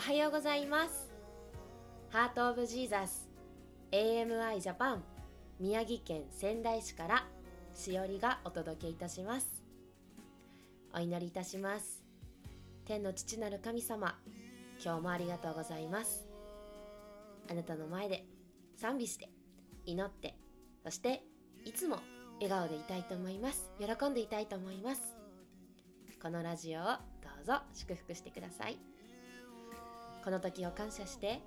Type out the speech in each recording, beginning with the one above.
おはようございます。ハートオブジーザス AMI ジャパン宮城県仙台市からしおりがお届けいたします。お祈りいたします。天の父なる神様今日もありがとうございます。あなたの前で賛美して祈ってそしていつも笑顔でいたいと思います。喜んでいたいと思います。このラジオをどうぞ祝福してください。この時を感謝して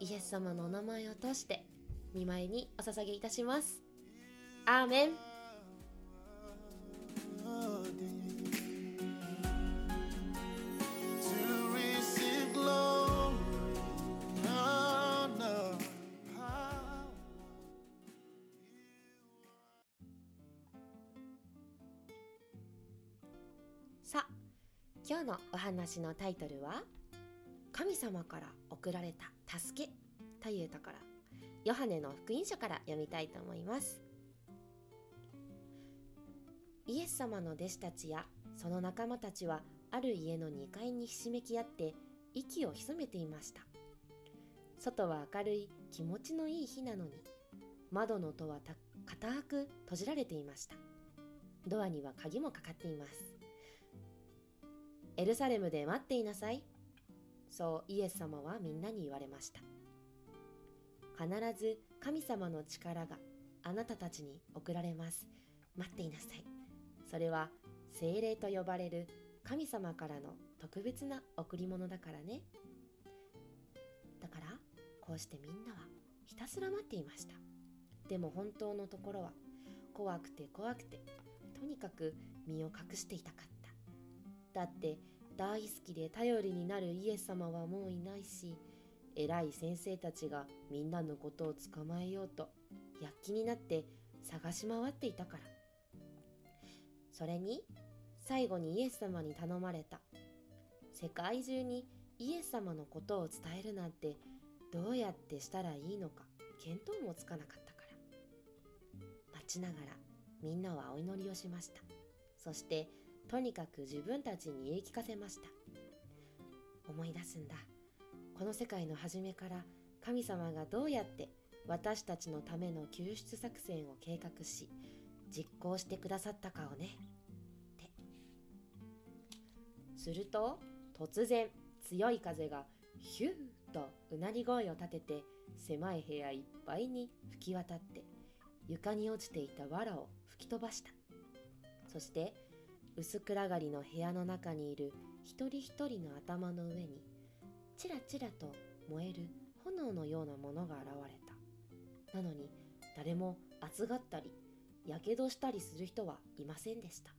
イエス様のお名前を通して見舞いにお捧げいたします。アーメン。さあ今日のお話のタイトルは「神様から送られた助け」というところヨハネの福音書から読みたいと思います。イエス様の弟子たちやその仲間たちはある家の2階にひしめき合って息を潜めていました。外は明るい気持ちのいい日なのに窓の戸は固く閉じられていました。ドアには鍵もかかっています。エルサレムで待っていなさい。そうイエス様はみんなに言われました。必ず神様の力があなたたちに送られます。待っていなさい。それは精霊と呼ばれる神様からの特別な贈り物だからね。だからこうしてみんなはひたすら待っていました。でも本当のところは怖くて怖くてとにかく身を隠していたかった。だって大好きで頼りになるイエス様はもういないし偉い先生たちがみんなのことを捕まえようと躍起になって探し回っていたから。それに最後にイエス様に頼まれた。世界中にイエス様のことを伝えるなんてどうやってしたらいいのか見当もつかなかったから。待ちながらみんなはお祈りをしました。そしてとにかく自分たちに言い聞かせました。思い出すんだ。この世界の初めから神様がどうやって私たちのための救出作戦を計画し実行してくださったかをね。って。すると突然強い風がヒューとうなり声を立てて狭い部屋いっぱいに吹き渡って床に落ちていた藁を吹き飛ばした。そして薄暗がりの部屋の中にいる一人一人の頭の上にちらちらと燃える炎のようなものが現れた。なのに誰も熱がったりやけどしたりする人はいませんでした。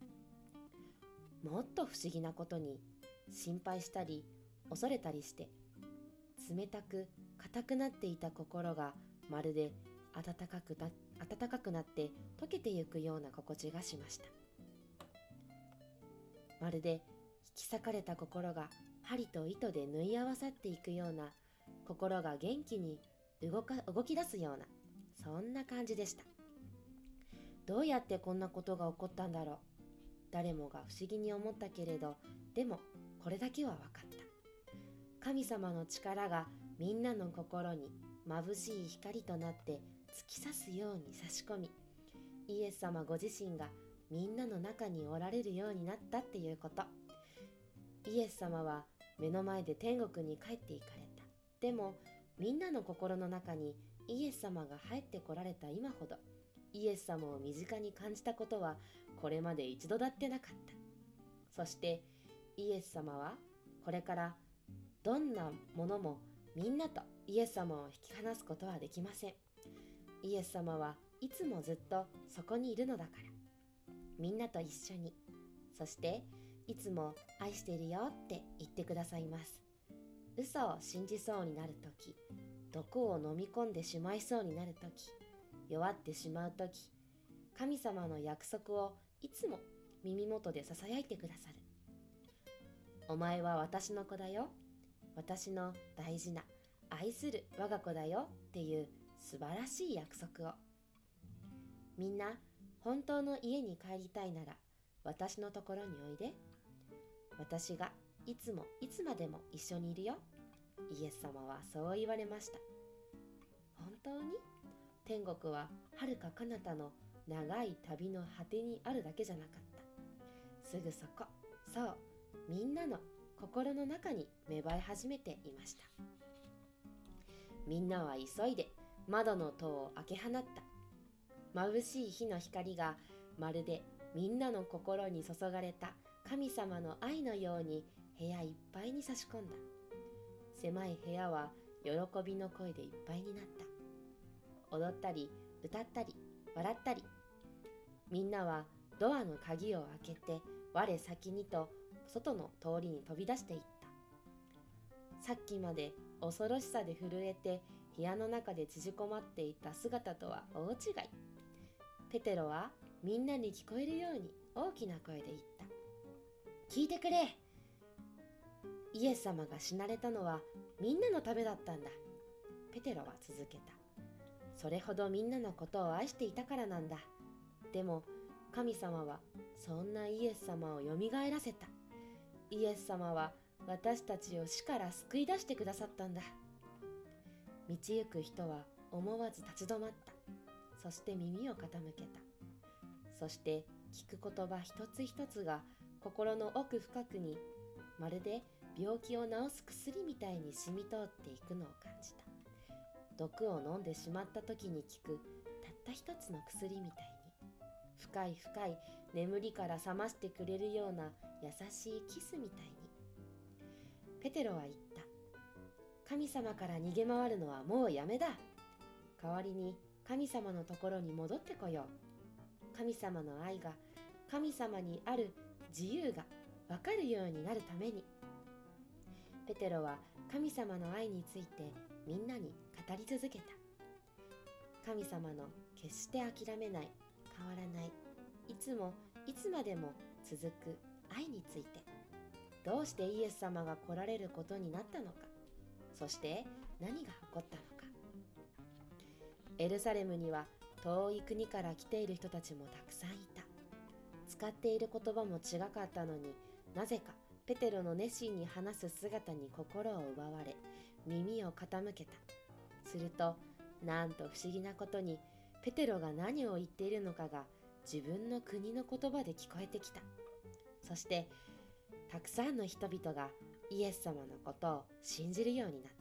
もっと不思議なことに心配したり恐れたりして冷たく硬くなっていた心がまるで暖かくな暖かくなって溶けてゆくような心地がしました。まるで引き裂かれた心が針と糸で縫い合わさっていくような心が元気に動か動き出すようなそんな感じでした。どうやってこんなことが起こったんだろう。誰もが不思議に思ったけれどでもこれだけは分かった。神様の力がみんなの心に眩しい光となって突き刺すように差し込みイエス様ご自身がみんなの中におられるようになったっていうこと。イエス様は目の前で天国に帰っていかれた。でもみんなの心の中にイエス様が入ってこられた今ほどイエス様を身近に感じたことはこれまで一度だってなかった。そしてイエス様はこれからどんなものもみんなとイエス様を引き離すことはできません。イエス様はいつもずっとそこにいるのだから。みんなと一緒に。そしていつも愛しているよって言ってくださいます。嘘を信じそうになるとき毒を飲み込んでしまいそうになるとき弱ってしまうとき神様の約束をいつも耳元で囁いてくださる。お前は私の子だよ。私の大事な愛する我が子だよっていう素晴らしい約束を。みんな本当の家に帰りたいなら私のところにおいで。私がいつもいつまでも一緒にいるよ。イエス様はそう言われました。本当に？天国は遥か彼方の長い旅の果てにあるだけじゃなかった。すぐそこそうみんなの心の中に芽生え始めていました。みんなは急いで窓の戸を開け放った。眩しい火の光がまるでみんなの心に注がれた神様の愛のように部屋いっぱいに差し込んだ。狭い部屋は喜びの声でいっぱいになった。踊ったり歌ったり笑ったり。みんなはドアの鍵を開けて我先にと外の通りに飛び出していった。さっきまで恐ろしさで震えて部屋の中で縮こまっていた姿とは大違い。ペテロはみんなに聞こえるように大きな声で言った。聞いてくれ。イエス様が死なれたのはみんなのためだったんだ。ペテロは続けた。それほどみんなのことを愛していたからなんだ。でも神様はそんなイエス様をよみがえらせた。イエス様は私たちを死から救い出してくださったんだ。道行く人は思わず立ち止まった。そして耳を傾けた。そして聞く言葉一つ一つが心の奥深くにまるで病気を治す薬みたいに染み通っていくのを感じた。毒を飲んでしまった時に効くたった一つの薬みたいに。深い深い眠りから覚ましてくれるような優しいキスみたいに。ペテロは言った。神様から逃げ回るのはもうやめだ。代わりに神様のところに戻ってこよう。神様の愛が神様にある自由がわかるようになるために。ペテロは神様の愛についてみんなに語り続けた。神様の決して諦めない変わらない。いつもいつまでも続く愛について。どうしてイエス様が来られることになったのか。そして何が起こったのか。エルサレムには遠い国から来ている人たちもたくさんいた。使っている言葉も違かったのになぜかペテロの熱心に話す姿に心を奪われ耳を傾けた。するとなんと不思議なことにペテロが何を言っているのかが自分の国の言葉で聞こえてきた。そしてたくさんの人々がイエス様のことを信じるようになった。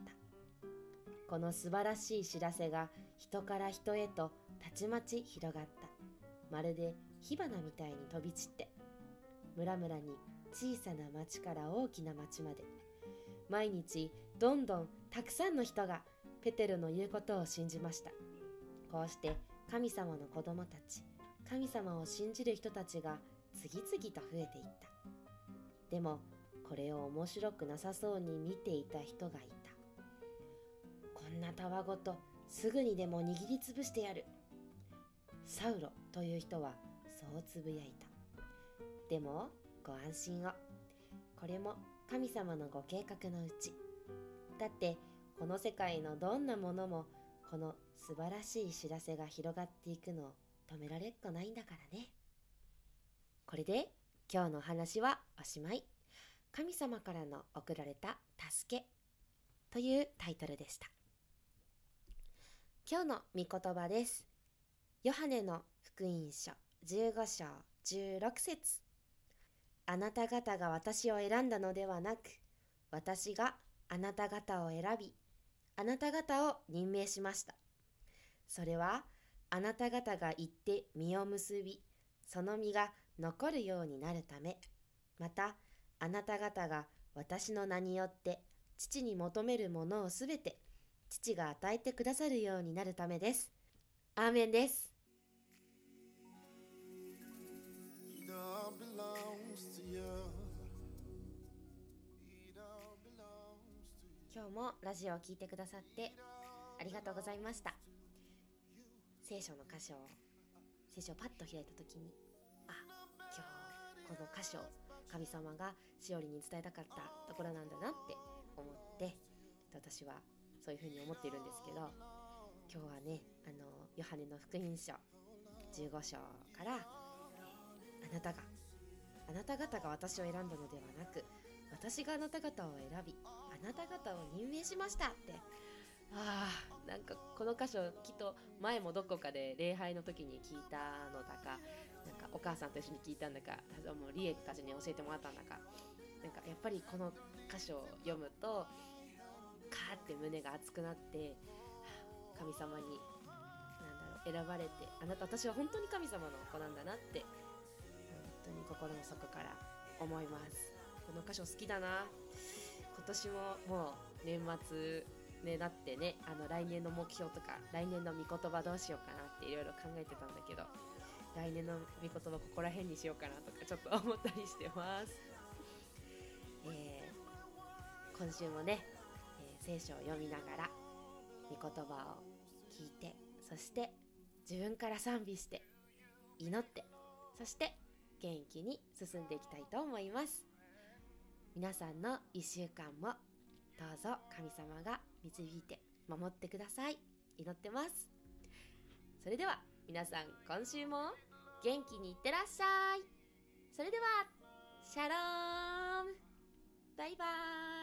この素晴らしい知らせが人から人へとたちまち広がった。まるで火花みたいに飛び散って。村々に小さな町から大きな町まで。毎日どんどんたくさんの人がペテルの言うことを信じました。こうして神様の子供たち神様を信じる人たちが次々と増えていった。でもこれを面白くなさそうに見ていた人がいた。んなたわごとすぐにでも握りつぶしてやる。サウロという人はそうつぶやいた。でもご安心を。これも神様のご計画のうち。だってこの世界のどんなものもこの素晴らしい知らせが広がっていくのを止められっこないんだからね。これで今日の話はおしまい。神様からの贈られた助けというタイトルでした。今日の御言葉です。ヨハネの福音書15章16節。あなた方が私を選んだのではなく私があなた方を選びあなた方を任命しました。それはあなた方が行って実を結びその実が残るようになるためまたあなた方が私の名によって父に求めるものをすべて父が与えてくださるようになるためです。アーメンです。今日もラジオを聞いてくださってありがとうございました。聖書の箇所を、聖書をパッと開いたときに、あ、今日この箇所、神様がしおりに伝えたかったところなんだなって思って、私はそういうふうに思っているんですけど、今日はね、あの、ヨハネの福音書15章から、あなたが、あなた方が私を選んだのではなく、私があなた方を選びあなた方を任命しましたって。あーなんかこの箇所きっと前もどこかで礼拝の時に聞いたのだかなんかお母さんと一緒に聞いたんだかもうリエたちに教えてもらったんだか。なんかやっぱりこの箇所を読むとカーって胸が熱くなって神様になんだろう選ばれてあなた私は本当に神様の子なんだなって本当に心の底から思います。この箇所好きだな。今年ももう年末ねなってねあの来年の目標とか来年の御言葉どうしようかなっていろいろ考えてたんだけど来年の御言葉ここら辺にしようかなとかちょっと思ったりしてます、えー今週もね、聖書を読みながら御言葉を聞いてそして自分から賛美して祈ってそして元気に進んでいきたいと思います。皆さんの1週間もどうぞ神様が導いて守ってください。祈ってます。それでは皆さん今週も元気にいってらっしゃい。それではシャローム。バイバーイ。